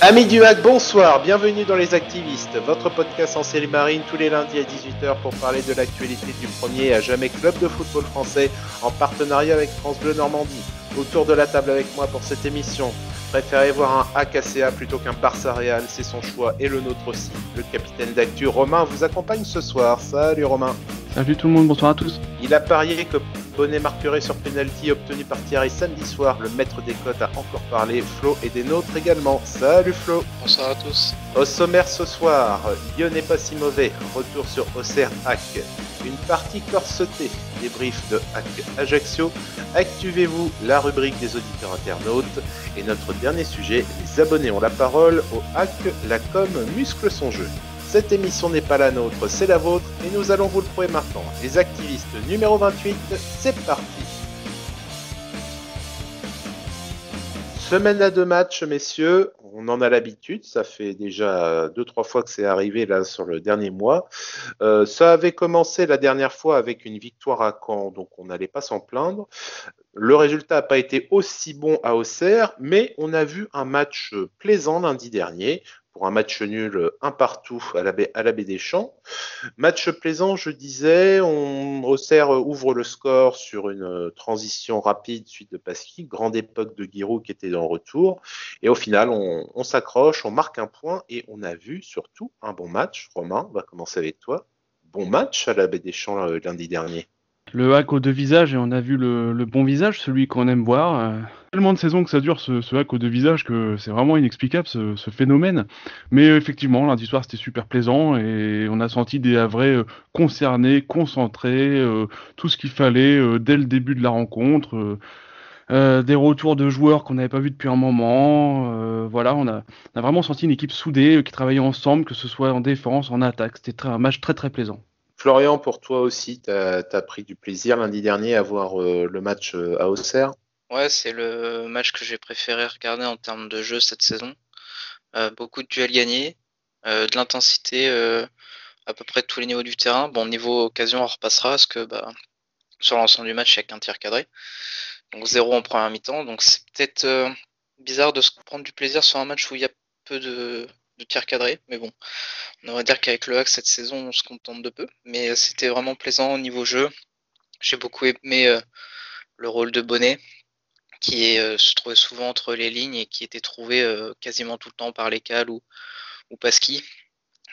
Amis du hack, bonsoir, bienvenue dans Les Activistes, votre podcast en série marine tous les lundis à 18h pour parler de l'actualité du premier à jamais club de football français en partenariat avec France Bleu Normandie. Autour de la table avec moi pour cette émission, préférez voir un AKCA plutôt qu'un Barça Real, c'est son choix et le nôtre aussi. Le capitaine d'actu Romain vous accompagne ce soir. Salut Romain. Salut tout le monde, bonsoir à tous. Il a parié que Bonnet marquerait sur penalty obtenu par Thierry samedi soir. Le maître des cotes a encore parlé. Flo et des nôtres également. Salut Flo. Bonsoir à tous. Au sommaire ce soir, Lyon n'est pas si mauvais. Retour sur Auxerre Hack. Une partie corsetée. Débrief de Hack Ajaccio. Activez-vous la rubrique des auditeurs internautes. Et notre dernier sujet, les abonnés ont la parole. Au Hack, la com muscle son jeu. Cette émission n'est pas la nôtre, c'est la vôtre et nous allons vous le prouver maintenant. Les activistes numéro 28, c'est parti. Semaine à deux matchs, messieurs. On en a l'habitude. Ça fait déjà deux, trois fois que c'est arrivé là sur le dernier mois. Euh, ça avait commencé la dernière fois avec une victoire à Caen, donc on n'allait pas s'en plaindre. Le résultat n'a pas été aussi bon à Auxerre, mais on a vu un match plaisant lundi dernier pour un match nul un partout à la baie, des Champs. Match plaisant, je disais, on Auxerre ouvre le score sur une transition rapide suite de Pasqui, grande époque de Giroud qui était le retour. Et au final, on, on s'accroche, on marque un point et on a vu surtout un bon match. Romain, on va commencer avec toi. Bon match à la baie des Champs euh, lundi dernier le hack aux deux visages et on a vu le, bon visage, celui qu'on aime voir. Euh, tellement de saisons que ça dure ce, hack aux deux visages que c'est vraiment inexplicable ce, phénomène. Mais effectivement, lundi soir c'était super plaisant et on a senti des Havrais euh, concernés, concentrés, euh, tout ce qu'il fallait dès le début de la rencontre. Des retours de joueurs qu'on n'avait pas vu depuis un moment. voilà, on a, on a, vraiment senti une équipe soudée qui travaillait ensemble, que ce soit en défense, en attaque. C'était un match très très plaisant. Florian, pour toi aussi, tu as, pris du plaisir lundi dernier à voir euh, le match euh, à Auxerre? Ouais, c'est le match que j'ai préféré regarder en termes de jeu cette saison. Euh, beaucoup de duels gagnés, de l'intensité à peu près de tous les niveaux du terrain. Bon, niveau occasion, on repassera parce que bah, sur l'ensemble du match, il n'y a qu'un tir cadré. Donc zéro en première mi-temps. Donc c'est peut-être bizarre de se prendre du plaisir sur un match où il y a peu de, de tir cadré, mais bon, on va dire qu'avec le hack cette saison, on se contente de peu, mais c'était vraiment plaisant au niveau jeu. J'ai beaucoup aimé euh, le rôle de Bonnet, qui euh, se trouvait souvent entre les lignes et qui était trouvé euh, quasiment tout le temps par Lécal ou, ou Pasqui.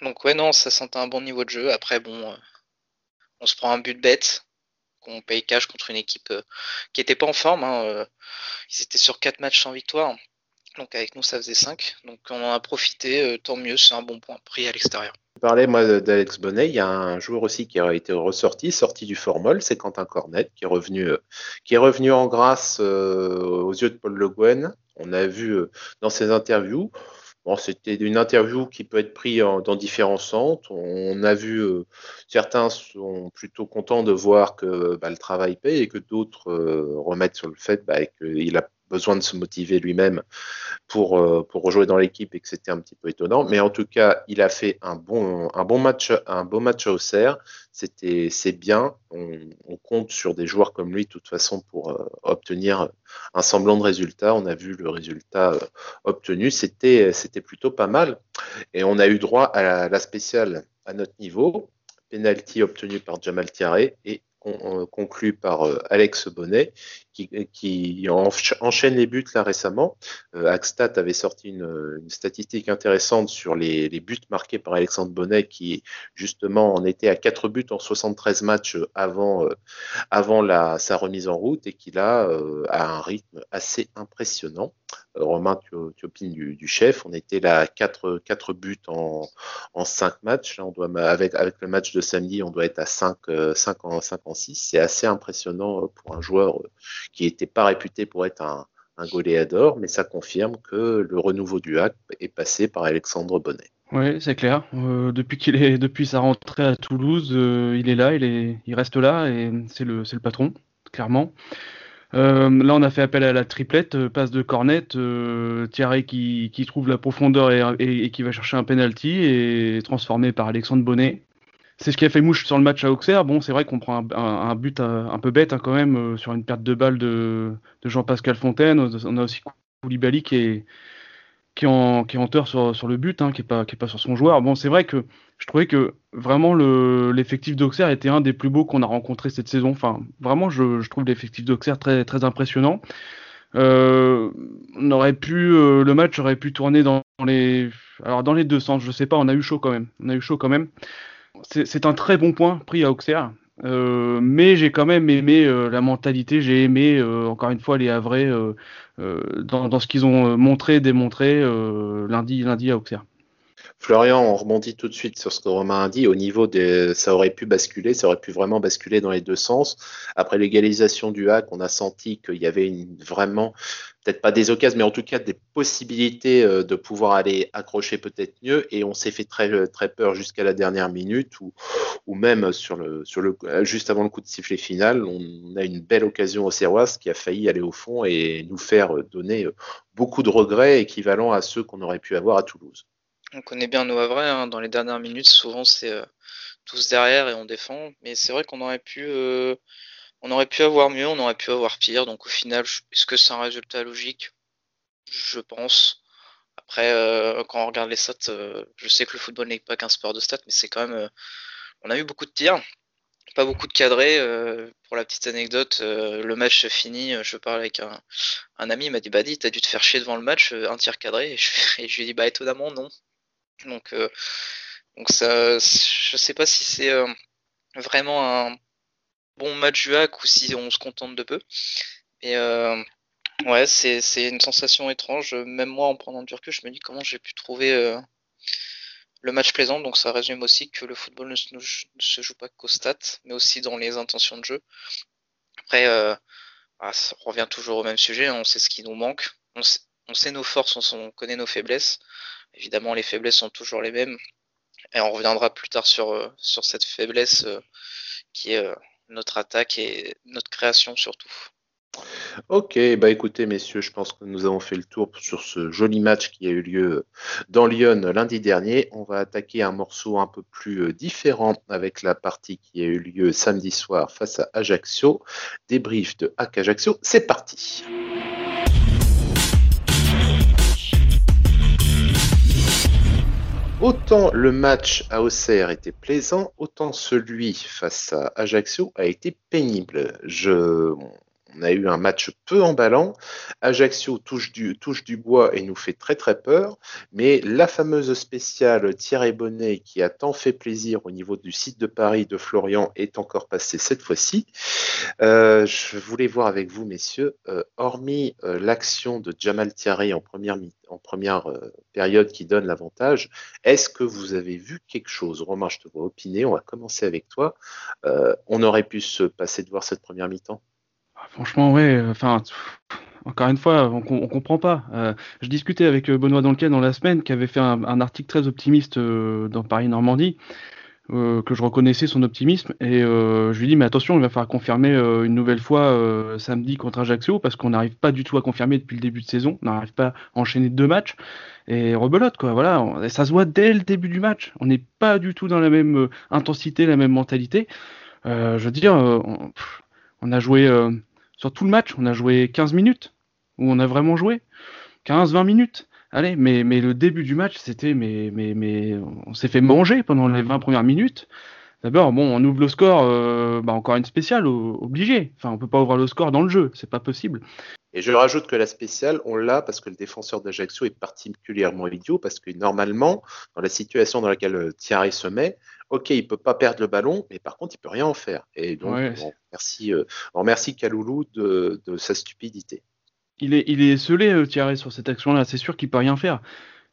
Donc ouais, non, ça sentait un bon niveau de jeu. Après, bon, euh, on se prend un but bête, qu'on paye cash contre une équipe euh, qui n'était pas en forme. Hein, euh, ils étaient sur quatre matchs sans victoire. Donc avec nous, ça faisait 5. Donc on en a profité, euh, tant mieux, c'est un bon point pris à l'extérieur. Je parlais moi d'Alex Bonnet, il y a un joueur aussi qui a été ressorti, sorti du formol, c'est Quentin Cornet, qui est revenu, euh, qui est revenu en grâce euh, aux yeux de Paul Le Guen. On a vu dans ses interviews, c'était une interview qui peut être prise dans différents centres. On a vu certains sont plutôt contents de voir que bah, le travail paye et que d'autres remettent sur le fait bah, qu'il a besoin de se motiver lui-même pour, euh, pour rejouer dans l'équipe et que c'était un petit peu étonnant. Mais en tout cas, il a fait un bon, un bon match, un beau match à Auxerre. C'était, c'est bien. On, compte sur des joueurs comme lui, de toute façon, pour euh, obtenir un semblant de résultat. On a vu le résultat euh, obtenu. C'était, c'était plutôt pas mal. Et on a eu droit à la, spéciale à notre niveau. Penalty obtenu par Jamal Tiaré et con, conclu par Alex Bonnet, qui, qui enchaîne les buts là récemment. Euh, Axstat avait sorti une, statistique intéressante sur les, buts marqués par Alexandre Bonnet, qui justement en était à 4 buts en 73 matchs avant, euh, avant la, sa remise en route et qui là euh, a un rythme assez impressionnant. Euh, Romain, tu, opines du, chef. On était là à 4, 4 buts en, en 5 matchs. Là, on doit, avec, avec le match de samedi, on doit être à 5, 5 en, 5 en 6. C'est assez impressionnant pour un joueur qui n'était pas réputé pour être un, un goléador, mais ça confirme que le renouveau du hack est passé par Alexandre Bonnet. Oui, c'est clair. Euh, depuis qu'il est, depuis sa rentrée à Toulouse, euh, il est là, il est, il reste là et c'est le, c'est le patron, clairement. Euh, là, on a fait appel à la triplette, passe de Cornette, Thierry qui, trouve la profondeur et, et, et, qui va chercher un penalty et transformé par Alexandre Bonnet. C'est ce qui a fait mouche sur le match à Auxerre. Bon, c'est vrai qu'on prend un, but un, un, peu bête hein, quand même euh, sur une perte de balle de, Jean-Pascal Fontaine. On a aussi Koulibaly qui est, qui en, qui sur, le but, hein, qui est pas, pas sur son joueur. Bon, c'est vrai que je trouvais que vraiment le, l'effectif d'Auxerre était un des plus beaux qu'on a rencontré cette saison. Enfin, vraiment, je, trouve l'effectif d'Auxerre très, impressionnant. Euh, on aurait pu, euh, le match aurait pu tourner dans les, alors dans les deux sens. Je sais pas, on a eu chaud quand même. On a eu chaud quand même. C'est, un très bon point pris à Auxerre. Euh, mais j'ai quand même aimé euh, la mentalité, j'ai aimé euh, encore une fois les Havrais dans, dans, ce qu'ils ont montré, démontré lundi, lundi à Auxerre. Florian, on rebondit tout de suite sur ce que Romain a dit. Au niveau des, ça aurait pu basculer, ça aurait pu vraiment basculer dans les deux sens. Après l'égalisation du hack, on a senti qu'il y avait une, vraiment, peut-être pas des occasions, mais en tout cas des possibilités euh, de pouvoir aller accrocher peut-être mieux. Et on s'est fait très, très peur jusqu'à la dernière minute, ou, même sur le, sur le, juste avant le coup de sifflet final, on a une belle occasion au Serrois qui a failli aller au fond et nous faire donner beaucoup de regrets équivalents à ceux qu'on aurait pu avoir à Toulouse. On connaît bien nos Havrais, hein. dans les dernières minutes, souvent c'est euh, tous derrière et on défend. Mais c'est vrai qu'on aurait pu euh, on aurait pu avoir mieux, on aurait pu avoir pire. Donc au final, est-ce que c'est un résultat logique? Je pense. Après, euh, quand on regarde les stats, euh, je sais que le football n'est pas qu'un sport de stats, mais c'est quand même. Euh, on a eu beaucoup de tirs, pas beaucoup de cadrés. Euh, pour la petite anecdote, le match fini, je parle avec un, ami, il m'a dit Bah, dis, t'as dû te faire chier devant le match, un tir cadré. Et je, lui ai dit Bah, étonnamment, non. Donc, donc ça, je sais pas si c'est vraiment un bon match du ou si on se contente de peu. Mais euh, ouais, c'est, une sensation étrange. Même moi, en prenant du recul, je me dis comment j'ai pu trouver euh, le match plaisant. Donc ça résume aussi que le football ne, se joue pas qu'aux stats, mais aussi dans les intentions de jeu. Après, euh, ah, revient toujours au même sujet. On sait ce qui nous manque. On sait, nos forces, on, on connaît nos faiblesses. Évidemment, les faiblesses sont toujours les mêmes. Et on reviendra plus tard sur, euh, cette faiblesse euh, qui est notre attaque et notre création surtout. Ok, bah écoutez messieurs, je pense que nous avons fait le tour sur ce joli match qui a eu lieu dans Lyon lundi dernier. On va attaquer un morceau un peu plus différent avec la partie qui a eu lieu samedi soir face à Ajaccio. Débrief de Hack Ajaccio, c'est parti. Autant le match à Auxerre était plaisant, autant celui face à Ajaccio a été pénible. Je, on a eu un match peu emballant. Ajaccio touche du, bois et nous fait très très peur. Mais la fameuse spéciale Thierry Bonnet qui a tant fait plaisir au niveau du site de Paris de Florian est encore passée cette fois-ci. Euh, je voulais voir avec vous, messieurs, euh, hormis euh, l'action de Jamal Thierry en première, en première période qui donne l'avantage, est-ce que vous avez vu quelque chose? Romain, je te vois opiner. On va commencer avec toi. On aurait pu se passer de voir cette première mi-temps Franchement, ouais. Enfin, encore une fois, on, comprend pas. Euh, je discutais avec Benoît Donquet dans la semaine, qui avait fait un, article très optimiste euh, dans Paris Normandie, euh, que je reconnaissais son optimisme, et je lui dis mais attention, il va falloir confirmer une nouvelle fois samedi contre Ajaccio, parce qu'on n'arrive pas du tout à confirmer depuis le début de saison, on n'arrive pas à enchaîner deux matchs, et rebelote quoi. Voilà, ça se voit dès le début du match. On n'est pas du tout dans la même intensité, la même mentalité. je veux dire, on a joué sur tout le match, on a joué 15 minutes, où on a vraiment joué. 15-20 minutes. Allez, mais, le début du match, c'était, mais, on s'est fait manger pendant les 20 premières minutes. D'abord, bon, on ouvre le score, euh, bah encore une spéciale, obligé. Enfin, on peut pas ouvrir le score dans le jeu, c'est pas possible. Et je rajoute que la spéciale, on l'a parce que le défenseur d'Ajaccio est particulièrement idiot, parce que normalement, dans la situation dans laquelle Thierry se met, ok, il peut pas perdre le ballon, mais par contre, il peut rien en faire. Et donc, ouais. euh, on remercie Kaloulou de, de, sa stupidité. Il est, il est scellé, euh, Thierry, sur cette action-là. C'est sûr qu'il peut rien faire.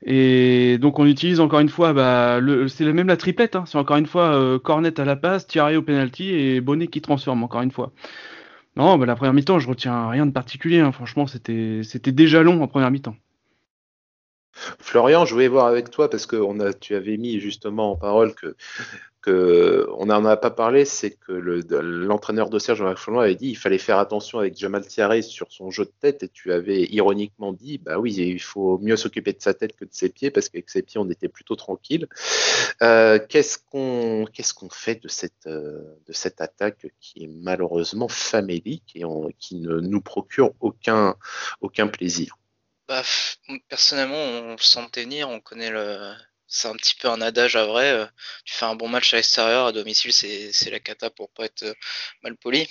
Et donc, on utilise encore une fois, bah, c'est même la triplette. Hein. C'est encore une fois euh, Cornet à la passe, Thierry au penalty et Bonnet qui transforme encore une fois. Non, bah, la première mi-temps, je retiens rien de particulier. Hein. Franchement, c'était déjà long en première mi-temps. Florian, je voulais voir avec toi parce que tu avais mis justement en parole que, on n'en a pas parlé, c'est que l'entraîneur le, d'Auxerre, Jean-Marc Cholon, avait dit il fallait faire attention avec Jamal Thierry sur son jeu de tête et tu avais ironiquement dit bah oui, il faut mieux s'occuper de sa tête que de ses pieds parce qu'avec ses pieds on était plutôt tranquille. Euh, qu'est-ce qu'on fait de cette euh, de cette attaque qui est malheureusement famélique et qui ne nous procure aucun plaisir? Bah, personnellement, on le sentait venir, on connaît le. C'est un petit peu un adage à vrai. Euh, tu fais un bon match à l'extérieur, à domicile, c'est la cata pour pas être euh, mal poli.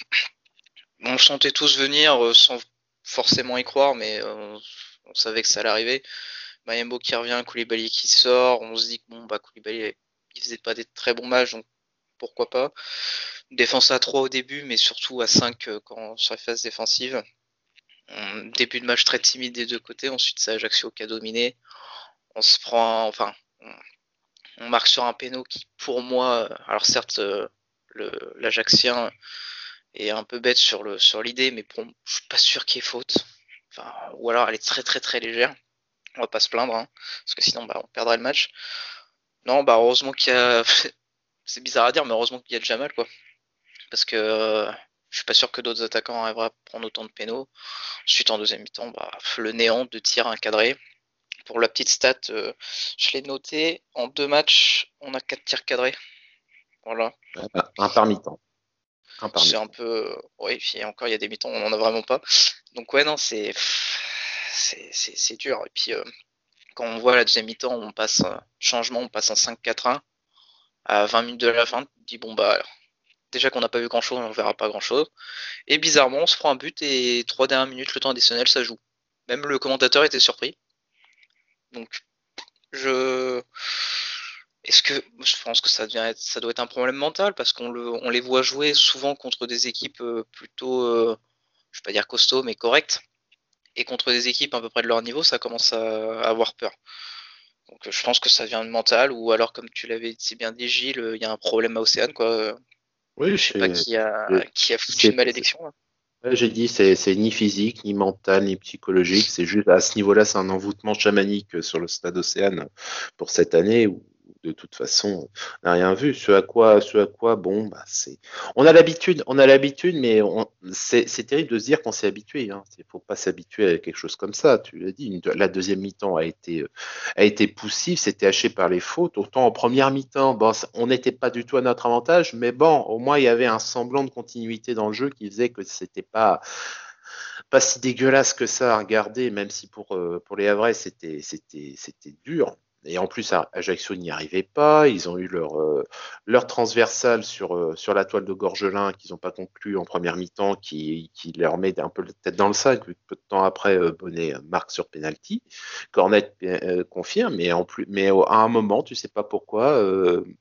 On le sentait tous venir euh, sans forcément y croire, mais on, savait que ça allait arriver. Mayembo qui revient, Koulibaly qui sort, on se dit que bon, bah, Koulibaly, il faisait pas des très bons matchs, donc pourquoi pas. Défense à 3 au début, mais surtout à 5 quand, sur les phases début de match très timide des deux côtés. Ensuite, c'est Ajaccio qui a dominé. On se prend, enfin, on, marque sur un péno qui, pour moi, alors certes, euh, l'Ajaxien est un peu bête sur sur l'idée, mais pour, je suis pas sûr qu'il y ait faute. Enfin, ou alors elle est très très très légère. On va pas se plaindre, hein, parce que sinon, bah, on perdrait le match. Non, bah heureusement qu'il y a, c'est bizarre à dire, mais heureusement qu'il y a Jamal, quoi. Parce que euh, je suis pas sûr que d'autres attaquants arriveraient à prendre autant de pénaux. Ensuite, en deuxième mi-temps, bah, le néant de tirs encadrés. Pour la petite stat, euh, je l'ai noté. En deux matchs, on a quatre tirs cadrés. Voilà. Un par mi-temps. C'est un peu. Oui, puis encore, il y a des mi-temps, on n'en a vraiment pas. Donc, ouais, non, c'est. C'est dur. Et puis, euh, quand on voit la deuxième mi-temps, on passe. changement, on passe en 5-4-1. À 20 minutes de la fin, tu dis, bon, bah, Déjà qu'on n'a pas vu grand chose, on verra pas grand chose. Et bizarrement, on se prend un but et trois dernières minutes, le temps additionnel, ça joue. Même le commentateur était surpris. Donc, je. Est-ce que je pense que ça, doit être un problème mental parce qu'on on les voit jouer souvent contre des équipes euh, plutôt, euh, je vais pas dire costaud, mais correctes. Et contre des équipes à peu près de leur niveau, ça commence à, avoir peur. Donc je pense que ça vient de mental, ou alors comme tu l'avais si bien dit Gilles, il y a un problème à Océane, quoi. Oui, je sais pas qui a, qui a foutu une malédiction. J'ai dit, c'est ni physique, ni mental, ni psychologique. C'est juste à ce niveau-là, c'est un envoûtement chamanique sur le stade Océane pour cette année où de toute façon, on n'a rien vu. Ce à quoi, ce à quoi, bon, bah, c'est. On a l'habitude, on a l'habitude, mais c'est terrible de se dire qu'on s'est habitué. Il hein. ne faut pas s'habituer à quelque chose comme ça. Tu l'as dit, la deuxième mi-temps a été, a été poussive, c'était haché par les fautes. Autant en première mi-temps, on n'était pas du tout à notre avantage, mais bon, au moins il y avait un semblant de continuité dans le jeu qui faisait que c'était pas pas si dégueulasse que ça à regarder, même si pour, euh, pour les Havrais c'était dur. Et en plus, Ajaccio n'y arrivait pas. Ils ont eu leur, euh, leur transversal sur, euh, sur la toile de Gorgelin qu'ils n'ont pas conclu en première mi-temps, qui, leur met un peu la tête dans le sac, vu que peu de temps après, euh, Bonnet marque sur penalty. Cornet confirme, mais, en plus, à un moment, tu sais pas pourquoi,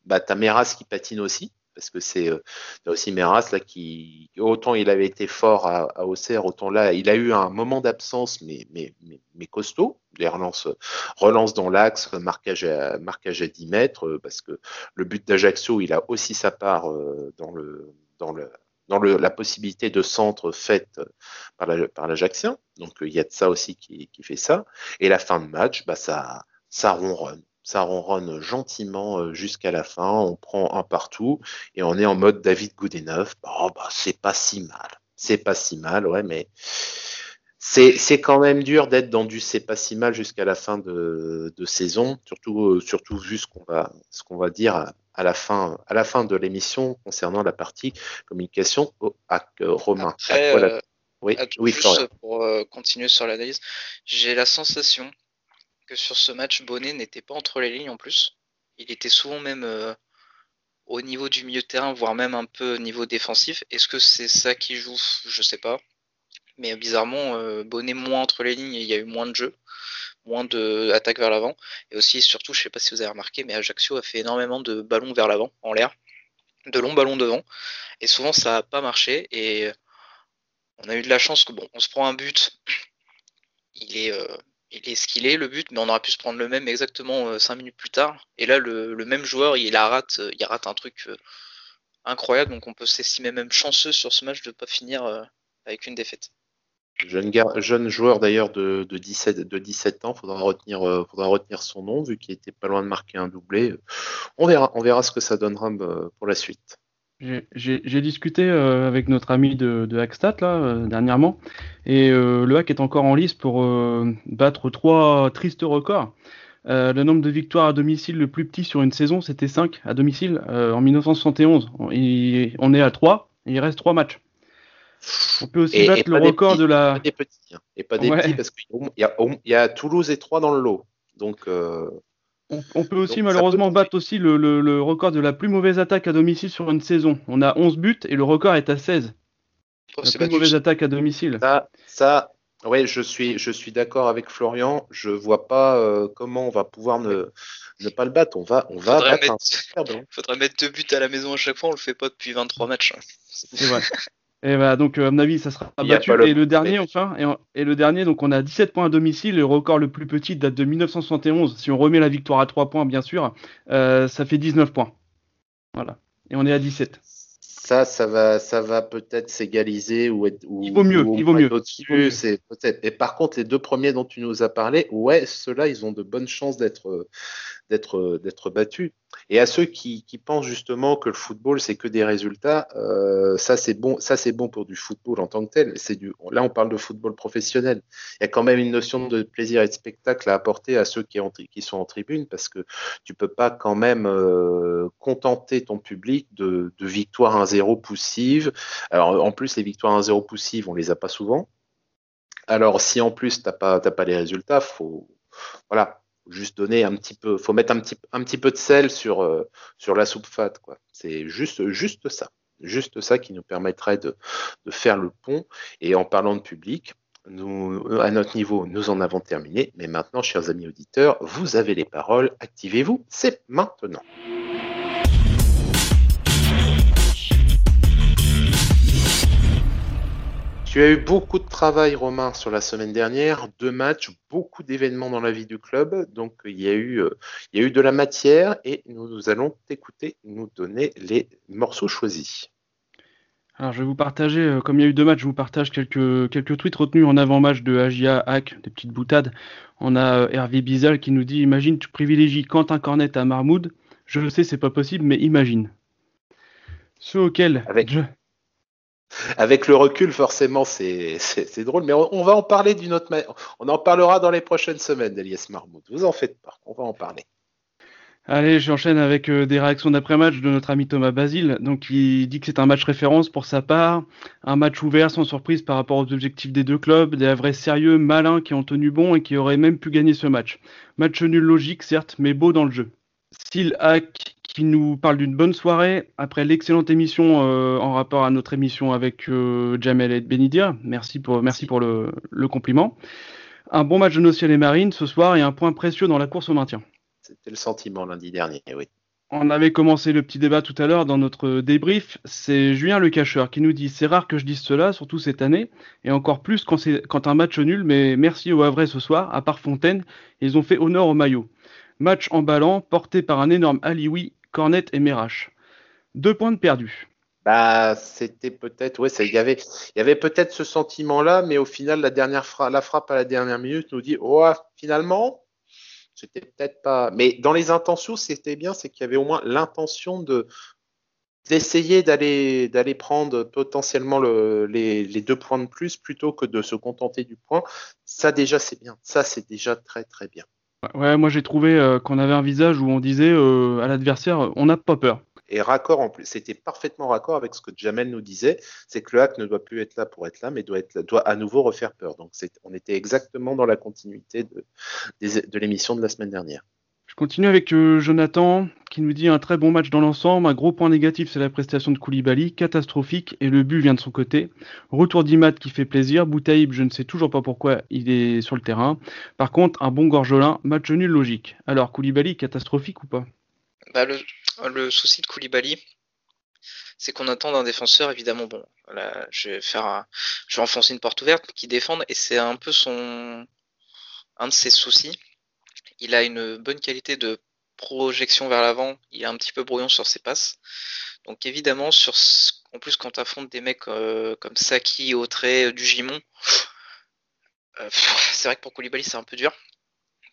bah, tu qui patine aussi parce que c'est euh, aussi Meras là qui autant il avait été fort à, Auxerre, autant là il a eu un moment d'absence mais, mais, costaud. Les relances, relance dans l'axe, marquage à, marquage à 10 mètres, euh, parce que le but d'Ajaccio, il a aussi sa part euh, dans le dans le dans le, la possibilité de centre faite par l'Ajaxien. La, Donc il y a de ça aussi qui, qui, fait ça. Et la fin de match, bah, ça, ça ronronne ça ronronne gentiment euh, jusqu'à la fin, on prend un partout et on est en mode David Goodenough. Oh, bah, c'est pas si mal. C'est pas si mal, ouais, mais c'est, quand même dur d'être dans du c'est pas si mal jusqu'à la fin de, saison, surtout, euh, surtout vu ce qu'on va, ce qu'on va dire à, la fin, à la fin de l'émission concernant la partie communication au hack Romain. Euh, oui, oui juste pour continuer sur l'analyse, j'ai la sensation que sur ce match, Bonnet n'était pas entre les lignes en plus. Il était souvent même euh, au niveau du milieu de terrain, voire même un peu au niveau défensif. Est-ce que c'est ça qui joue? Je sais pas. Mais bizarrement, euh, Bonnet moins entre les lignes, il y a eu moins de jeux, moins d'attaques vers l'avant. Et aussi, surtout, je sais pas si vous avez remarqué, mais Ajaccio a fait énormément de ballons vers l'avant, en l'air, de longs ballons devant. Et souvent, ça n'a pas marché. Et on a eu de la chance que, bon, on se prend un but. Il est, euh, il est ce qu'il est le but, mais on aurait pu se prendre le même exactement 5 euh, minutes plus tard. Et là, le, même joueur, il, rate, euh, il rate un truc euh, incroyable, donc on peut s'estimer même chanceux sur ce match de ne pas finir avec une défaite. Jeune, joueur d'ailleurs de, 17, de 17 ans, faudra retenir, faudra retenir son nom vu qu'il était pas loin de marquer un doublé. On verra, on verra ce que ça donnera pour la suite. J'ai discuté euh, avec notre ami de, de Hackstat là, euh, dernièrement, et euh, le hack est encore en lice pour battre trois tristes records. le nombre de victoires à domicile le plus petit sur une saison, c'était 5 à domicile en 1971. on est à 3, il reste 3 matchs. On peut aussi battre le record de la. Pas des petits, hein. Et pas des petits parce qu'il y, y, a Toulouse et 3 dans le lot. Donc. On, peut aussi malheureusement battre aussi le, record de la plus mauvaise attaque à domicile sur une saison. On a 11 buts et le record est à 16. la plus mauvaise attaque à domicile. Ça, ça ouais, je suis, je suis d'accord avec Florian. Je vois pas euh, comment on va pouvoir ne, ne, pas le battre. On va, on va faudrait mettre, faudrait mettre deux buts à la maison à chaque fois. On le fait pas depuis 23 matchs. Hein. C'est vrai. Et bah, donc, à mon avis, ça sera battu. Et le dernier, enfin, et, le dernier, donc on a 17 points à domicile. Le record le plus petit date de 1971. Si on remet la victoire à 3 points, bien sûr, euh, ça fait 19 points. Voilà. Et on est à 17 ça, ça va, ça va peut-être s'égaliser ou être. il vaut mieux, il vaut mieux. C'est peut-être. Et par contre, les deux premiers dont tu nous as parlé, ouais, ceux-là, ils ont de bonnes chances d'être, d'être, d'être battus. Et à ceux qui, qui, pensent justement que le football c'est que des résultats, euh, ça c'est bon, ça c'est bon pour du football en tant que tel. C'est du, là on parle de football professionnel. Il y a quand même une notion de plaisir et de spectacle à apporter à ceux qui, qui sont en tribune parce que tu peux pas quand même euh, contenter ton public de, de victoires 1-0 poussives. Alors en plus les victoires 1-0 poussives on les a pas souvent. Alors si en plus t'as pas t'as pas les résultats, faut voilà juste donner un petit peu, faut mettre un petit, peu de sel sur, euh, la soupe fat, quoi. C'est juste, ça. Juste ça qui nous permettrait de, faire le pont. Et en parlant de public, à notre niveau, nous en avons terminé. Mais maintenant, chers amis auditeurs, vous avez les paroles. Activez-vous. C'est maintenant. Tu as eu beaucoup de travail, Romain, sur la semaine dernière, deux matchs, beaucoup d'événements dans la vie du club. Donc, il y a eu, euh, il y a eu de la matière et nous, allons t'écouter, nous donner les morceaux choisis. Alors, je vais vous partager, euh, comme il y a eu deux matchs, je vous partage quelques, quelques tweets retenus en avant-match de Agia Hack, des petites boutades. On a euh, Hervé Bizal qui nous dit Imagine, tu privilégies Quentin Cornet à Marmoud. Je le sais, c'est pas possible, mais imagine. Ce auquel Avec... je, avec le recul, forcément, c'est drôle, mais on, va en parler d'une autre manière. On en parlera dans les prochaines semaines d'Elias Marmoud. Vous en faites pas, on va en parler. Allez, j'enchaîne avec euh, des réactions d'après-match de notre ami Thomas Basile. Donc, il dit que c'est un match référence pour sa part, un match ouvert sans surprise par rapport aux objectifs des deux clubs, des vrais sérieux, malins qui ont tenu bon et qui auraient même pu gagner ce match. Match nul logique, certes, mais beau dans le jeu. Style hack qui nous parle d'une bonne soirée après l'excellente émission euh, en rapport à notre émission avec euh, Jamel et Benidia. Merci pour, merci pour le, compliment. Un bon match de nos ciels et marines ce soir et un point précieux dans la course au maintien. C'était le sentiment lundi dernier, oui. On avait commencé le petit débat tout à l'heure dans notre débrief. C'est Julien Le Cacheur qui nous dit C'est rare que je dise cela, surtout cette année, et encore plus quand, quand un match nul, mais merci au Havre ce soir, à part Fontaine, ils ont fait honneur au maillot. Match emballant, porté par un énorme Alioui Cornet et Merache. Deux points de perdus. Bah, c'était peut-être, ouais, il y avait, y avait peut-être ce sentiment-là, mais au final, la dernière frappe, la frappe à la dernière minute nous dit, oh, finalement, c'était peut-être pas. Mais dans les intentions, c'était bien, c'est qu'il y avait au moins l'intention de d'essayer d'aller d'aller prendre potentiellement les, deux points de plus plutôt que de se contenter du point. Ça déjà, c'est bien. Ça, c'est déjà très très bien. Ouais, moi j'ai trouvé euh, qu'on avait un visage où on disait euh, à l'adversaire, on n'a pas peur. Et raccord en plus, c'était parfaitement raccord avec ce que Jamel nous disait, c'est que le hack ne doit plus être là pour être là, mais doit, être, doit à nouveau refaire peur. Donc on était exactement dans la continuité de l'émission de la semaine dernière. Continue avec euh, Jonathan qui nous dit un très bon match dans l'ensemble. Un gros point négatif, c'est la prestation de Koulibaly, catastrophique, et le but vient de son côté. Retour d'Imad qui fait plaisir. Boutaïb, je ne sais toujours pas pourquoi il est sur le terrain. Par contre, un bon Gorgelin, match nul logique. Alors, Koulibaly, catastrophique ou pas? Bah, le, souci de Koulibaly, c'est qu'on attend d'un défenseur, évidemment, bon, là, je vais faire je vais enfoncer une porte ouverte, qui défende, et c'est un peu son, un de ses soucis il a une bonne qualité de projection vers l'avant. Il est un petit peu brouillon sur ses passes. Donc évidemment, sur en plus quand tu des mecs euh, comme Saki, Autré, du Gimon, euh, c'est vrai que pour Koulibaly c'est un peu dur.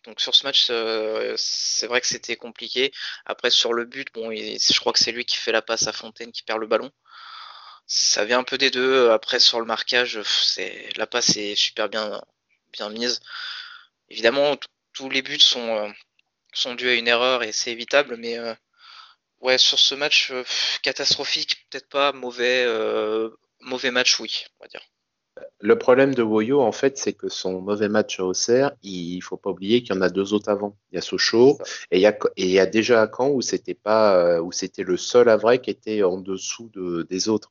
Donc sur ce match, euh, c'est vrai que c'était compliqué. Après sur le but, bon, je crois que c'est lui qui fait la passe à Fontaine qui perd le ballon. Ça vient un peu des deux. Après sur le marquage, la passe est super bien bien mise. Évidemment, tous les buts sont, euh, sont dus à une erreur et c'est évitable, mais euh, ouais, sur ce match euh, catastrophique, peut-être pas mauvais, mauvais match, oui, on va dire. Le problème de Woyo, en fait, c'est que son mauvais match à Auxerre, il faut pas oublier qu'il y en a deux autres avant. Il y a Sochaux et il y a, et il y a déjà à Caen où c'était pas, euh, où c'était le seul à vrai qui était en dessous de, des autres.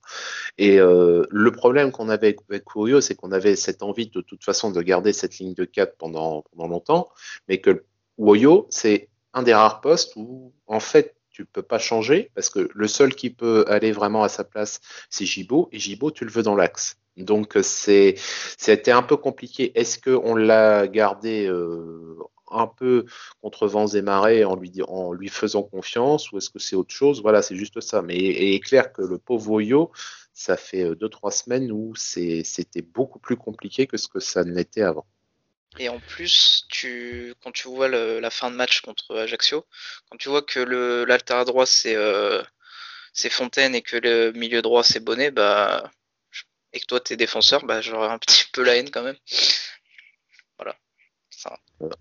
Et euh, le problème qu'on avait avec, avec Woyo, c'est qu'on avait cette envie de toute façon de garder cette ligne de 4 pendant, pendant longtemps, mais que Woyo, c'est un des rares postes où, en fait, tu peux pas changer parce que le seul qui peut aller vraiment à sa place, c'est Gibo et Gibo, tu le veux dans l'axe. Donc c'est c'était un peu compliqué. Est-ce qu'on l'a gardé euh, un peu contre vents et marées en lui, en lui faisant confiance ou est-ce que c'est autre chose? Voilà, c'est juste ça. Mais il est clair que le pauvre Voyo, ça fait euh, deux trois semaines où c'était beaucoup plus compliqué que ce que ça n'était avant. Et en plus, tu, quand tu vois la fin de match contre Ajaccio, quand tu vois que le l'altère droit c'est euh, Fontaine et que le milieu droit c'est Bonnet, bah et que toi t'es défenseur, bah j'aurais un petit peu la haine quand même. Voilà.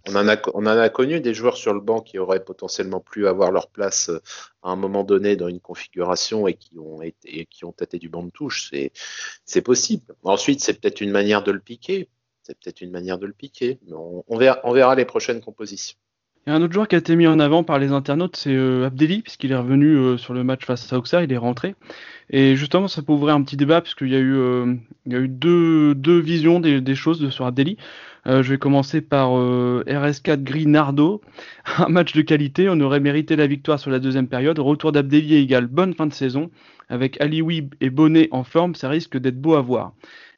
On en, a, on en a connu des joueurs sur le banc qui auraient potentiellement pu avoir leur place euh, à un moment donné dans une configuration et qui ont été qui ont tâté du banc de touche. C'est possible. Ensuite, c'est peut-être une manière de le piquer. C'est peut-être une manière de le piquer. Mais on, verra, les prochaines compositions. Il y a un autre joueur qui a été mis en avant par les internautes, c'est euh, Abdelli, puisqu'il est revenu euh, sur le match face à Auxerre, il est rentré. Et justement, ça peut ouvrir un petit débat, puisqu'il y a eu, euh, deux, visions des, choses sur Abdelli. je vais commencer par RS4 Gris Nardo. Un match de qualité, on aurait mérité la victoire sur la deuxième période. Retour d'Abdelli égale bonne fin de saison. Avec Ali Wib et Bonnet en forme, ça risque d'être beau à voir.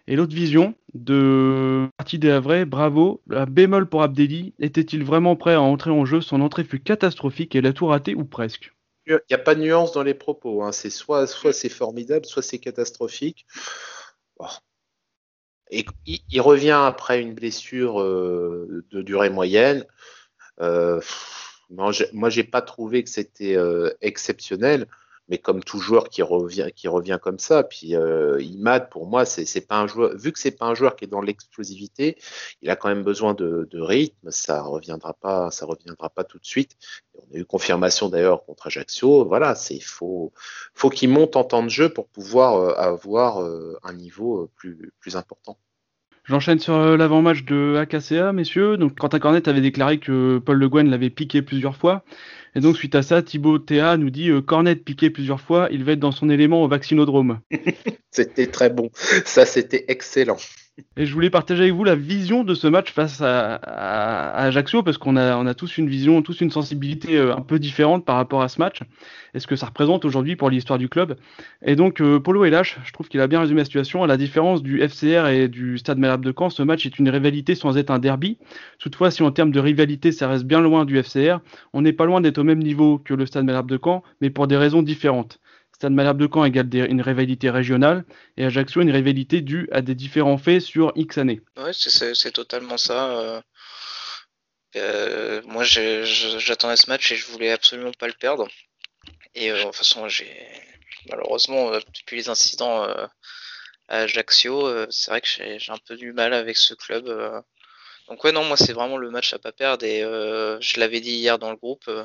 Et l'autre vision de partie des Havrais, bravo, la bémol pour Abdelli, était-il vraiment prêt à entrer en jeu? Son entrée fut catastrophique et il a tout raté ou presque. Il n'y a pas de nuance dans les propos. Hein. C'est soit, soit c'est formidable, soit c'est catastrophique. Et il, revient après une blessure euh, de durée moyenne. Euh, non, moi, pas trouvé que c'était euh, exceptionnel mais comme tout joueur qui revient, qui revient comme ça, puis euh, Imad, pour moi, c'est pas un joueur, vu que c'est pas un joueur qui est dans l'explosivité, il a quand même besoin de, rythme, ça reviendra pas, ça reviendra pas tout de suite. On a eu confirmation d'ailleurs contre Ajaccio, voilà, c'est faut, faut qu'il monte en temps de jeu pour pouvoir euh, avoir euh, un niveau euh, plus important. J'enchaîne sur l'avant-match de AKCA, messieurs. Donc, Quentin Cornet avait déclaré que Paul Le Guen l'avait piqué plusieurs fois. Et donc, suite à ça, Thibaut Théa nous dit euh, Cornet piqué plusieurs fois, il va être dans son élément au vaccinodrome. c'était très bon. Ça, c'était excellent. Et je voulais partager avec vous la vision de ce match face à, Ajaccio, parce qu'on a, tous une vision, tous une sensibilité euh, un peu différente par rapport à ce match, et ce que ça représente aujourd'hui pour l'histoire du club. Et donc, euh, Polo Elash, je trouve qu'il a bien résumé la situation. À la différence du FCR et du Stade Malherbe de Caen, ce match est une rivalité sans être un derby. Toutefois, si en termes de rivalité, ça reste bien loin du FCR, on n'est pas loin d'être au même niveau que le Stade Malherbe de Caen, mais pour des raisons différentes. Stade Malherbe de Caen égale une rivalité régionale et Ajaccio une rivalité due à des différents faits sur X années. Ouais, c'est totalement ça. Euh, euh, moi, j'attendais ce match et je voulais absolument pas le perdre. Et euh, de toute façon, malheureusement depuis les incidents à Ajaccio, c'est vrai que j'ai un peu du mal avec ce club. Donc ouais non moi c'est vraiment le match à pas perdre et euh, je l'avais dit hier dans le groupe euh,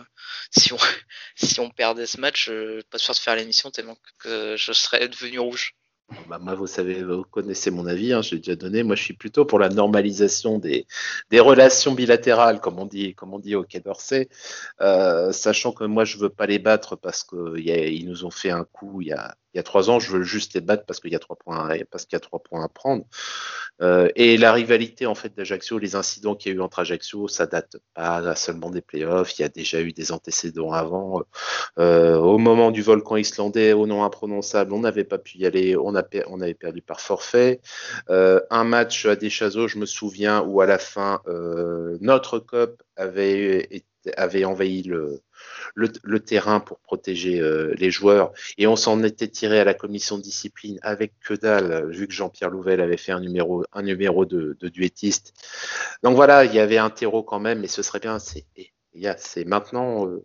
si on perdait ce match euh, pas sûr de faire l'émission tellement que je serais devenu rouge. Bah, moi, vous savez, vous connaissez mon avis, hein, je l'ai déjà donné. Moi, je suis plutôt pour la normalisation des, relations bilatérales, comme on dit, au Quai d'Orsay, euh, sachant que moi, je veux pas les battre parce qu'ils nous ont fait un coup il y a, il y a trois ans, je veux juste les battre parce qu'il y a trois points, parce qu'il y a trois points à prendre. Euh, et la rivalité en fait d'Ajaccio, les incidents qu'il y a eu entre Ajaccio, ça date pas seulement des playoffs. Il y a déjà eu des antécédents avant. Euh, au moment du volcan islandais, au nom imprononçable, on n'avait pas pu y aller. On, a, on avait perdu par forfait. Euh, un match à Deschazos, je me souviens, où à la fin notre cop avait avait envahi le, terrain pour protéger euh, les joueurs. Et on s'en était tiré à la commission de discipline avec que dalle, vu que Jean-Pierre Louvel avait fait un numéro, un numéro de, duettiste. Donc voilà, il y avait un terreau quand même, mais ce serait bien. C'est. Euh,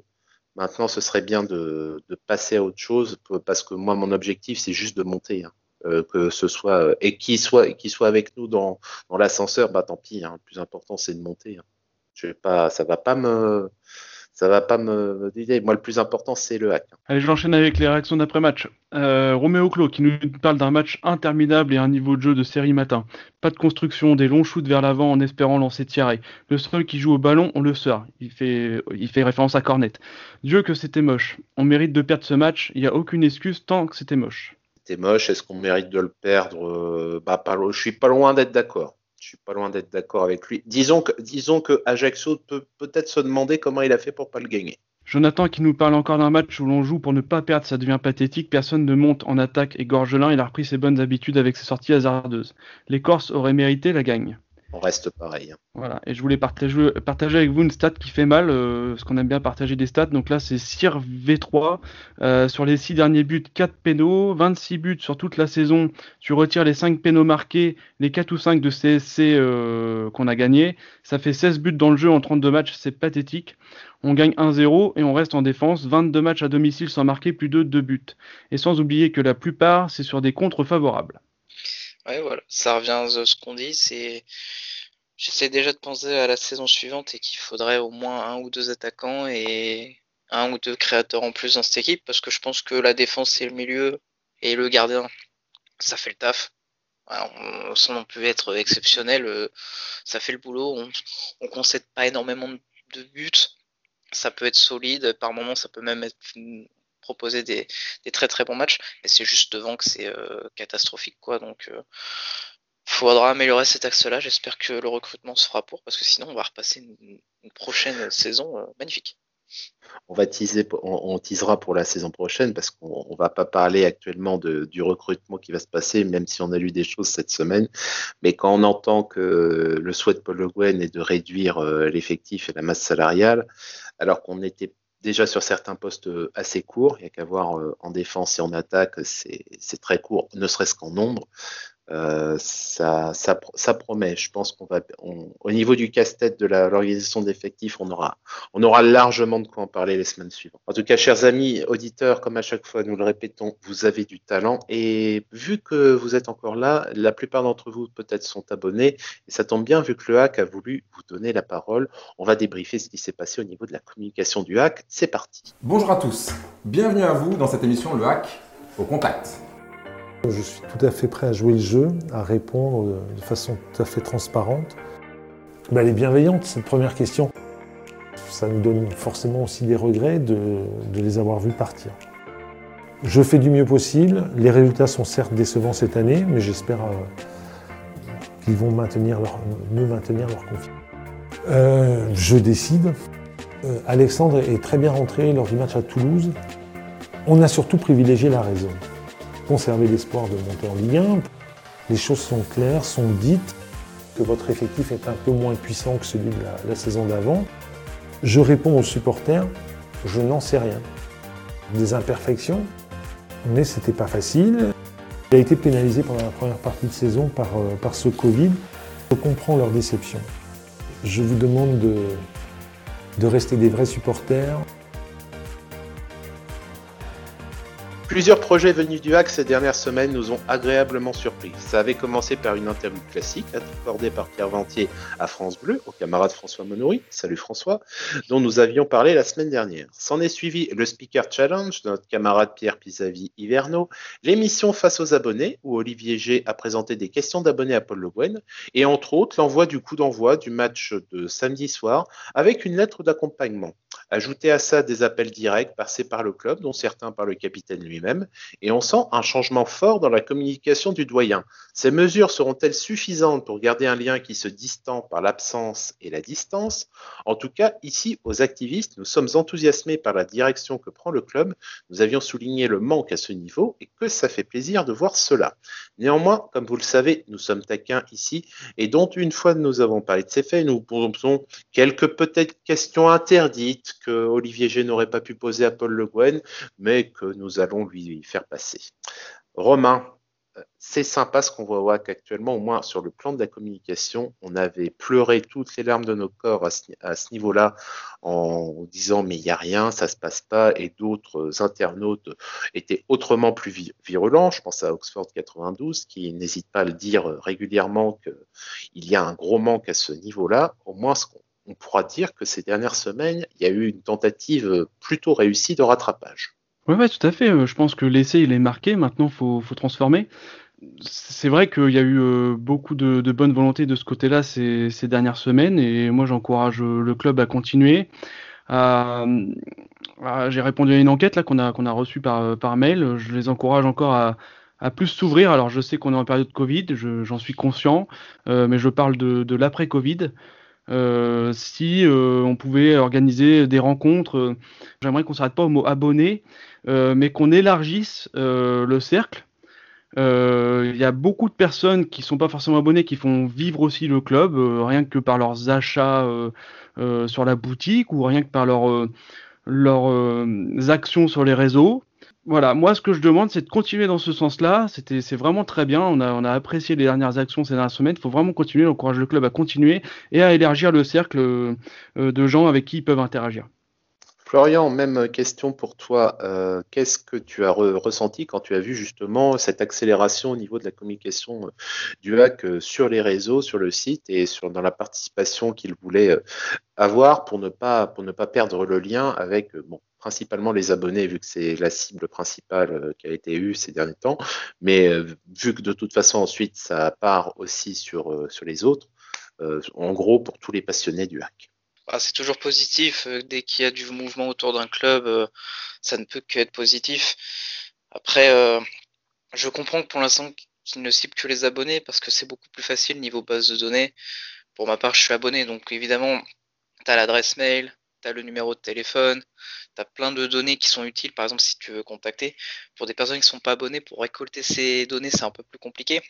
maintenant, ce serait bien de, passer à autre chose parce que moi, mon objectif, c'est juste de monter. Hein. Euh, que ce soit et qui soit qui soit avec nous dans, dans l'ascenseur, bah tant pis. Hein. Le plus important, c'est de monter. Hein. Je vais pas, ça va pas me ça va pas me dire. Moi, le plus important, c'est le hack. Allez, j'enchaîne avec les réactions d'après-match. Euh, Roméo Clos qui nous parle d'un match interminable et un niveau de jeu de série matin. Pas de construction, des longs shoots vers l'avant en espérant lancer Thierry. Le seul qui joue au ballon, on le sort. Il fait, il fait référence à Cornet. Dieu que c'était moche. On mérite de perdre ce match. Il n'y a aucune excuse tant que c'était moche. C'était moche. Est-ce qu'on mérite de le perdre? Euh, bah, pas, Je suis pas loin d'être d'accord. Je suis pas loin d'être d'accord avec lui. Disons que, disons peut peut-être se demander comment il a fait pour pas le gagner. Jonathan qui nous parle encore d'un match où l'on joue pour ne pas perdre, ça devient pathétique. Personne ne monte en attaque et Gorgelin, il a repris ses bonnes habitudes avec ses sorties hasardeuses. Les Corses auraient mérité la gagne on reste pareil. Hein. Voilà, et je voulais partager, avec vous une stat qui fait mal, euh, parce qu'on aime bien partager des stats. Donc là, c'est Sir V3. Euh, sur les 6 derniers buts, 4 pénaux, 26 buts sur toute la saison. Tu retires les 5 pénaux marqués, les 4 ou 5 de CSC euh, qu'on a gagné. Ça fait 16 buts dans le jeu en 32 matchs, c'est pathétique. On gagne 1-0 et on reste en défense. 22 matchs à domicile sans marquer plus de 2 buts. Et sans oublier que la plupart, c'est sur des contres favorables. Ouais, voilà, ça revient à ce qu'on dit, c'est J'essaie déjà de penser à la saison suivante et qu'il faudrait au moins un ou deux attaquants et un ou deux créateurs en plus dans cette équipe parce que je pense que la défense et le milieu et le gardien, ça fait le taf. on, sans non plus être exceptionnel, euh, ça fait le boulot. On, on concède pas énormément de buts. Ça peut être solide. Par moments, ça peut même être proposer des, très très bons matchs. Et c'est juste devant que c'est euh, catastrophique, quoi. Donc, euh, faudra améliorer cet axe-là. J'espère que le recrutement se fera pour, parce que sinon, on va repasser une, prochaine saison euh, magnifique. On va teaser, on, teasera pour la saison prochaine parce qu'on ne va pas parler actuellement du recrutement qui va se passer, même si on a lu des choses cette semaine. Mais quand on entend que le souhait de Paul Le Guen est de réduire l'effectif et la masse salariale, alors qu'on était déjà sur certains postes euh, assez courts, il n'y a qu'à voir en défense et en attaque, c'est très court, ne serait-ce qu'en nombre. Euh, ça, ça, ça, promet. Je pense qu'on va, au niveau du casse-tête de l'organisation d'effectifs, on aura, on aura largement de quoi en parler les semaines suivantes. En tout cas, chers amis auditeurs, comme à chaque fois, nous le répétons, vous avez du talent et vu que vous êtes encore là, la plupart d'entre vous peut-être sont abonnés et ça tombe bien vu que le hack a voulu vous donner la parole. On va débriefer ce qui s'est passé au niveau de la communication du hack. C'est parti. Bonjour à tous. Bienvenue à vous dans cette émission Le hack au contact. Je suis tout à fait prêt à jouer le jeu, à répondre de façon tout à fait transparente. Elle est bienveillante, cette première question. Ça nous donne forcément aussi des regrets de, les avoir vus partir. Je fais du mieux possible. Les résultats sont certes décevants cette année, mais j'espère euh, qu'ils vont maintenir leur, nous maintenir leur confiance. Euh, je décide. Euh, Alexandre est très bien rentré lors du match à Toulouse. On a surtout privilégié la raison conserver l'espoir de monter en Ligue 1. Les choses sont claires, sont dites, que votre effectif est un peu moins puissant que celui de la, saison d'avant. Je réponds aux supporters, je n'en sais rien. Des imperfections, mais c'était pas facile. Il a été pénalisé pendant la première partie de saison par, euh, par ce Covid. Je comprends leur déception. Je vous demande de, de rester des vrais supporters, Plusieurs projets venus du hack ces dernières semaines nous ont agréablement surpris. Ça avait commencé par une interview classique accordée par Pierre Ventier à France Bleu, au camarade François Monory, salut François, dont nous avions parlé la semaine dernière. S'en est suivi le Speaker Challenge de notre camarade Pierre Pisavi Hiverno, l'émission Face aux abonnés, où Olivier G a présenté des questions d'abonnés à Paul Le Guen, et entre autres l'envoi du coup d'envoi du match de samedi soir avec une lettre d'accompagnement. Ajouter à ça des appels directs passés par le club, dont certains par le capitaine lui-même, et on sent un changement fort dans la communication du doyen. Ces mesures seront-elles suffisantes pour garder un lien qui se distend par l'absence et la distance? En tout cas, ici, aux activistes, nous sommes enthousiasmés par la direction que prend le club. Nous avions souligné le manque à ce niveau et que ça fait plaisir de voir cela. Néanmoins, comme vous le savez, nous sommes taquins ici, et dont une fois nous avons parlé de ces faits, nous posons quelques peut-être questions interdites que Olivier G n'aurait pas pu poser à Paul Le Guen, mais que nous allons lui faire passer. Romain, euh, c'est sympa ce qu'on voit au actuellement, au moins sur le plan de la communication. On avait pleuré toutes les larmes de nos corps à ce, niveau-là en disant mais il n'y a rien, ça se passe pas, et d'autres internautes étaient autrement plus virulents. Je pense à Oxford 92 qui n'hésite pas à le dire régulièrement qu'il y a un gros manque à ce niveau-là. Au moins on pourra dire que ces dernières semaines, il y a eu une tentative plutôt réussie de rattrapage. Oui, ouais, tout à fait. Je pense que l'essai, il est marqué. Maintenant, faut, faut, transformer. C'est vrai qu'il y a eu beaucoup de, de, bonne volonté de ce côté-là ces, ces, dernières semaines. Et moi, j'encourage le club à continuer. J'ai répondu à une enquête là qu'on a, qu'on a reçue par, par mail. Je les encourage encore à, à plus s'ouvrir. Alors, je sais qu'on est en période Covid, j'en suis conscient, euh, mais je parle de, de l'après-Covid. Euh, si euh, on pouvait organiser des rencontres, euh, j'aimerais qu'on s'arrête pas au mot abonné, mais qu'on élargisse le cercle. Il y a beaucoup de personnes qui sont pas forcément abonnées, qui font vivre aussi le club, rien que par leurs achats sur la boutique ou rien que par leurs actions sur les réseaux voilà, moi ce que je demande, c'est de continuer dans ce sens-là. C'est vraiment très bien. On a, on a apprécié les dernières actions ces dernières semaines. Il faut vraiment continuer. On encourage le club à continuer et à élargir le cercle euh, de gens avec qui ils peuvent interagir. Florian, même question pour toi. Euh, qu'est-ce que tu as ressenti quand tu as vu justement cette accélération au niveau de la communication euh, du hack sur les réseaux, sur le site et sur, dans la participation qu'il voulait avoir pour ne pas, pour ne pas perdre le lien avec bon, principalement les abonnés, vu que c'est la cible principale euh, qui a été eue ces derniers temps. Mais euh, vu que de toute façon, ensuite, ça part aussi sur, euh, les autres, en gros, pour tous les passionnés du hack. Ah, c'est toujours positif. Dès qu'il y a du mouvement autour d'un club, ça ne peut qu'être positif. Après, je comprends que pour l'instant, qu'il ne cible que les abonnés parce que c'est beaucoup plus facile niveau base de données. Pour ma part, je suis abonné, donc évidemment, tu as l'adresse mail, tu as le numéro de téléphone, tu as plein de données qui sont utiles, par exemple si tu veux contacter. Pour des personnes qui ne sont pas abonnées, pour récolter ces données, c'est un peu plus compliqué.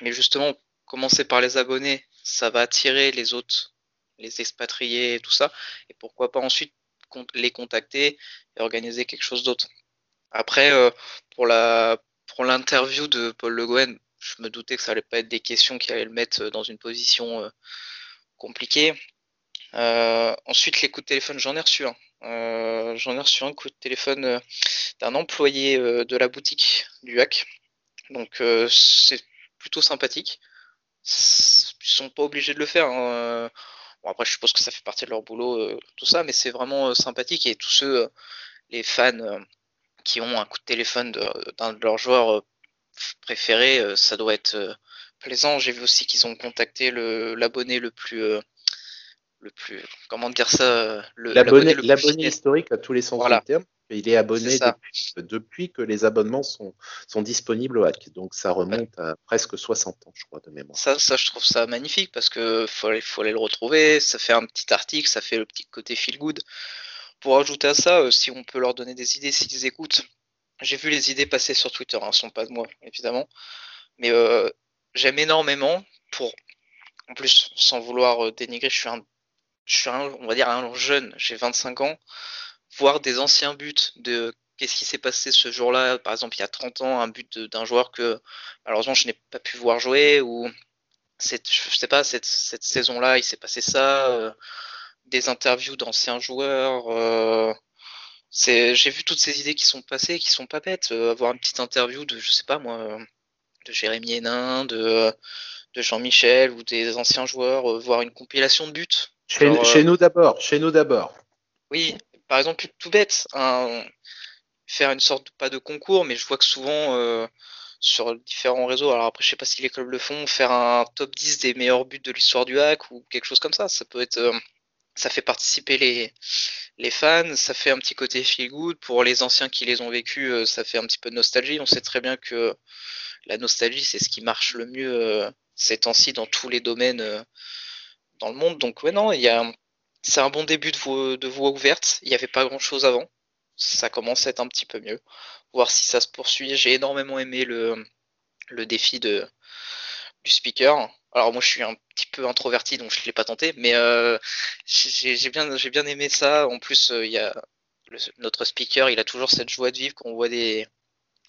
Mais justement, commencer par les abonnés, ça va attirer les autres, les expatriés et tout ça. Et pourquoi pas ensuite les contacter et organiser quelque chose d'autre. Après, euh, pour pour l'interview de Paul Le Guen, je me doutais que ça allait pas être des questions qui allaient le mettre dans une position euh, compliquée. Euh, ensuite, les coups de téléphone, j'en ai reçu un. Euh, j'en ai reçu un coup de téléphone euh, d'un employé de la boutique du hack. Donc, c'est plutôt sympathique. Ils sont pas obligés de le faire. Hein. Bon, après, je suppose que ça fait partie de leur boulot, tout ça, mais c'est vraiment sympathique. Et tous ceux, les fans qui ont un coup de téléphone d'un de, leurs joueurs préférés, ça doit être plaisant. J'ai vu aussi qu'ils ont contacté l'abonné le, plus le plus, comment dire ça, l'abonné historique à tous les sens du terme. Il est abonné depuis, que les abonnements sont, sont disponibles au hack. Donc ça remonte à presque 60 ans, je crois, de mémoire. Ça, ça je trouve ça magnifique parce que faut aller, faut aller le retrouver. Ça fait un petit article, ça fait le petit côté feel good. Pour ajouter à ça, euh, si on peut leur donner des idées s'ils écoutent, j'ai vu les idées passer sur Twitter, hein, sont pas de moi, évidemment. Mais euh, j'aime énormément pour, en plus, sans vouloir euh, dénigrer, je suis un je suis un, on va dire un jeune, j'ai 25 ans, voir des anciens buts de qu'est-ce qui s'est passé ce jour-là, par exemple il y a 30 ans, un but d'un joueur que malheureusement je n'ai pas pu voir jouer, ou cette, je sais pas, cette, cette saison-là il s'est passé ça, euh, des interviews d'anciens joueurs, euh, j'ai vu toutes ces idées qui sont passées, qui sont pas bêtes, euh, avoir une petite interview de, je sais pas moi, de Jérémy Hénin, de, de Jean-Michel ou des anciens joueurs, voir une compilation de buts euh, chez, nous d'abord, chez nous d'abord. Oui, par exemple, tout bête, faire une sorte, pas de concours, mais je vois que souvent euh, sur différents réseaux, alors après je sais pas si les clubs le font, faire un top 10 des meilleurs buts de l'histoire du hack ou quelque chose comme ça, ça peut être, euh, ça fait participer les, les fans, ça fait un petit côté feel good, pour les anciens qui les ont vécus, ça fait un petit peu de nostalgie, on sait très bien que la nostalgie c'est ce qui marche le mieux ces temps-ci dans tous les domaines dans le monde. Donc ouais non, il c'est un bon début de voie, ouverte. Il n'y avait pas grand chose avant. Ça commence à être un petit peu mieux. Voir si ça se poursuit. J'ai énormément aimé le, le défi du speaker. Alors moi je suis un petit peu introverti donc je ne l'ai pas tenté, mais euh, j'ai bien, j'ai bien aimé ça. En plus euh, il a notre speaker, il a toujours cette joie de vivre quand on voit des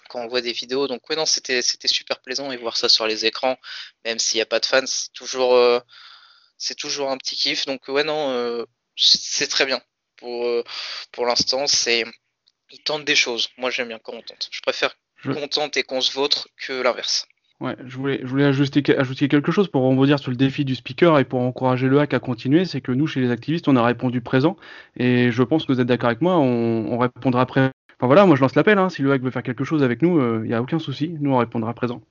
quand on voit des vidéos. Donc ouais non c'était c'était super plaisant et voir ça sur les écrans, même s'il n'y a pas de fans, c'est toujours euh, c'est toujours un petit kiff. Donc ouais non, euh, c'est très bien. Pour, euh, pour l'instant, c'est ils tentent des choses. Moi j'aime bien quand on tente. Je préfère qu'on tente et qu'on se vautre que l'inverse. Ouais, je voulais, je voulais ajouter, ajouter quelque chose pour rebondir sur le défi du speaker et pour encourager le hack à continuer. C'est que nous, chez les activistes, on a répondu présent. Et je pense que vous êtes d'accord avec moi, on, répondra après. Enfin voilà, moi je lance l'appel. Hein. Si le hack veut faire quelque chose avec nous, il euh, n'y a aucun souci. Nous, on répondra présent.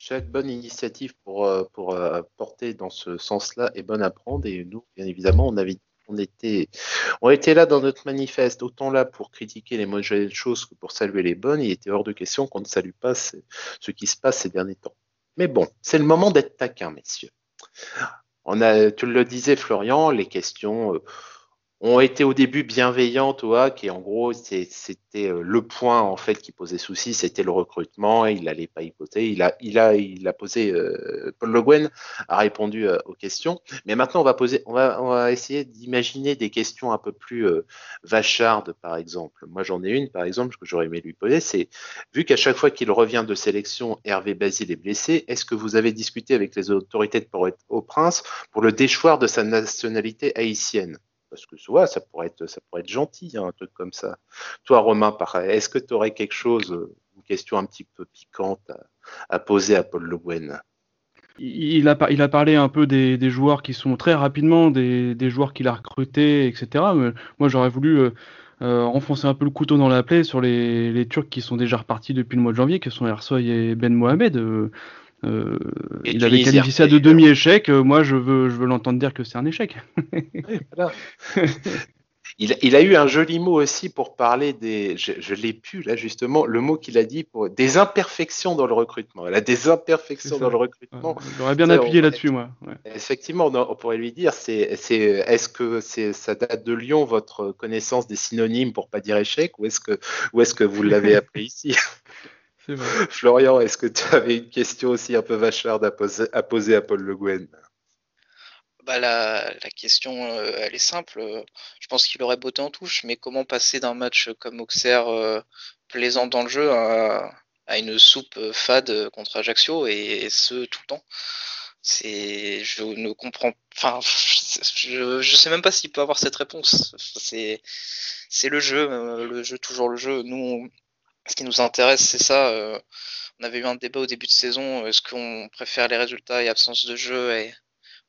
Chaque bonne initiative pour, euh, pour euh, porter dans ce sens-là est bonne à prendre. Et nous, bien évidemment, on avait on était, on était là dans notre manifeste, autant là pour critiquer les mauvaises choses que pour saluer les bonnes. Il était hors de question qu'on ne salue pas ce, qui se passe ces derniers temps. Mais bon, c'est le moment d'être taquin, messieurs. On a, tu le disais, Florian, les questions. Euh, ont été au début bienveillantes au hack et en gros c'était euh, le point en fait qui posait souci, c'était le recrutement. Il n'allait pas y poser. Il a, il a, il a posé. Euh, Paul Le Guen a répondu euh, aux questions. Mais maintenant on va poser, on va, on va essayer d'imaginer des questions un peu plus vachardes par exemple. Moi j'en ai une par exemple que j'aurais aimé lui poser. C'est vu qu'à chaque fois qu'il revient de sélection, Hervé Basile est blessé. Est-ce que vous avez discuté avec les autorités de Port-au-Prince pour le déchoir de sa nationalité haïtienne? Parce que ça pourrait être, gentil, hein, un truc comme ça. Toi, Romain, est-ce que tu aurais quelque chose, une question un petit peu piquante à, poser à Paul Le Guen? Il a, parlé un peu des, joueurs qui sont très rapidement, des, joueurs qu'il a recrutés, etc. moi, j'aurais voulu euh, euh, enfoncer un peu le couteau dans la plaie sur les, Turcs qui sont déjà repartis depuis le mois de janvier, qui sont Ersoy et Ben Mohamed. Euh, il avait qualifié ça de demi-échec. Euh, moi, je veux, je veux l'entendre dire que c'est un échec. il, a eu un joli mot aussi pour parler des. Je, l'ai pu là justement le mot qu'il a dit pour des imperfections dans le recrutement. Il a des imperfections dans le recrutement. J'aurais bien appuyé là-dessus, moi. Effectivement, on, pourrait lui dire c'est, est-ce que c'est ça date de Lyon votre connaissance des synonymes pour pas dire échec ou est-ce que ou est-ce que vous l'avez appris ici? Florian, est-ce que tu avais une question aussi un peu vacharde à poser à, poser à Paul Le Guen? Bah la, question, euh, elle est simple. Je pense qu'il aurait beauté en touche, mais comment passer d'un match comme Auxerre euh, plaisant dans le jeu à, une soupe fade contre Ajaccio et, ce tout le temps? C'est, je ne comprends, enfin, je, je sais même pas s'il peut avoir cette réponse. C'est, c'est le jeu, euh, le jeu toujours le jeu. Nous, ce qui nous intéresse, c'est ça. Euh, on avait eu un débat au début de saison. Est-ce qu'on préfère les résultats et absence de jeu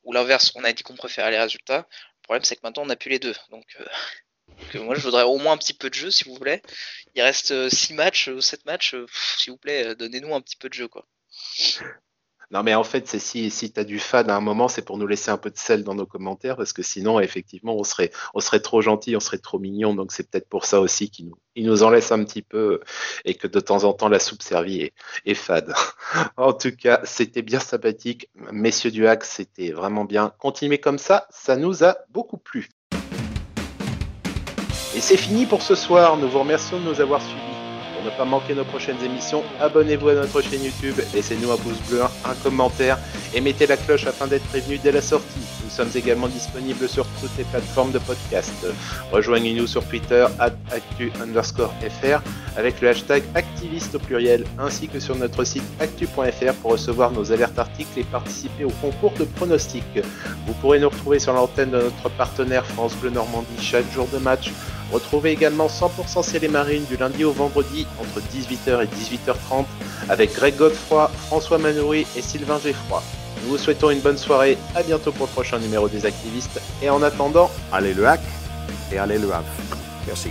ou l'inverse On a dit qu'on préférait les résultats. Le problème, c'est que maintenant, on n'a plus les deux. Donc, euh, moi, je voudrais au moins un petit peu de jeu, s'il vous plaît. Il reste 6 euh, matchs ou 7 matchs. S'il vous plaît, donnez-nous un petit peu de jeu, quoi. Non, mais en fait, c'est si, si tu as du fan à un moment, c'est pour nous laisser un peu de sel dans nos commentaires, parce que sinon, effectivement, on serait, on serait trop gentil, on serait trop mignon. Donc, c'est peut-être pour ça aussi qu'il nous, il nous en laisse un petit peu et que de temps en temps, la soupe servie est, est fade. en tout cas, c'était bien sympathique. Messieurs du Hack, c'était vraiment bien. Continuez comme ça, ça nous a beaucoup plu. Et c'est fini pour ce soir. Nous vous remercions de nous avoir suivis. Pour ne pas manquer nos prochaines émissions, abonnez-vous à notre chaîne YouTube, laissez-nous un pouce bleu, un commentaire et mettez la cloche afin d'être prévenu dès la sortie. Nous sommes également disponibles sur toutes les plateformes de podcast. Rejoignez-nous sur Twitter actu underscore fr avec le hashtag activiste au pluriel ainsi que sur notre site actu.fr pour recevoir nos alertes articles et participer au concours de pronostics. Vous pourrez nous retrouver sur l'antenne de notre partenaire France Bleu Normandie chaque jour de match Retrouvez également 100% Ciel et Marine du lundi au vendredi entre 18h et 18h30 avec Greg Godefroy, François Manoury et Sylvain Geffroy. Nous vous souhaitons une bonne soirée, à bientôt pour le prochain numéro des activistes et en attendant, allez le hack et allez le hack. Merci.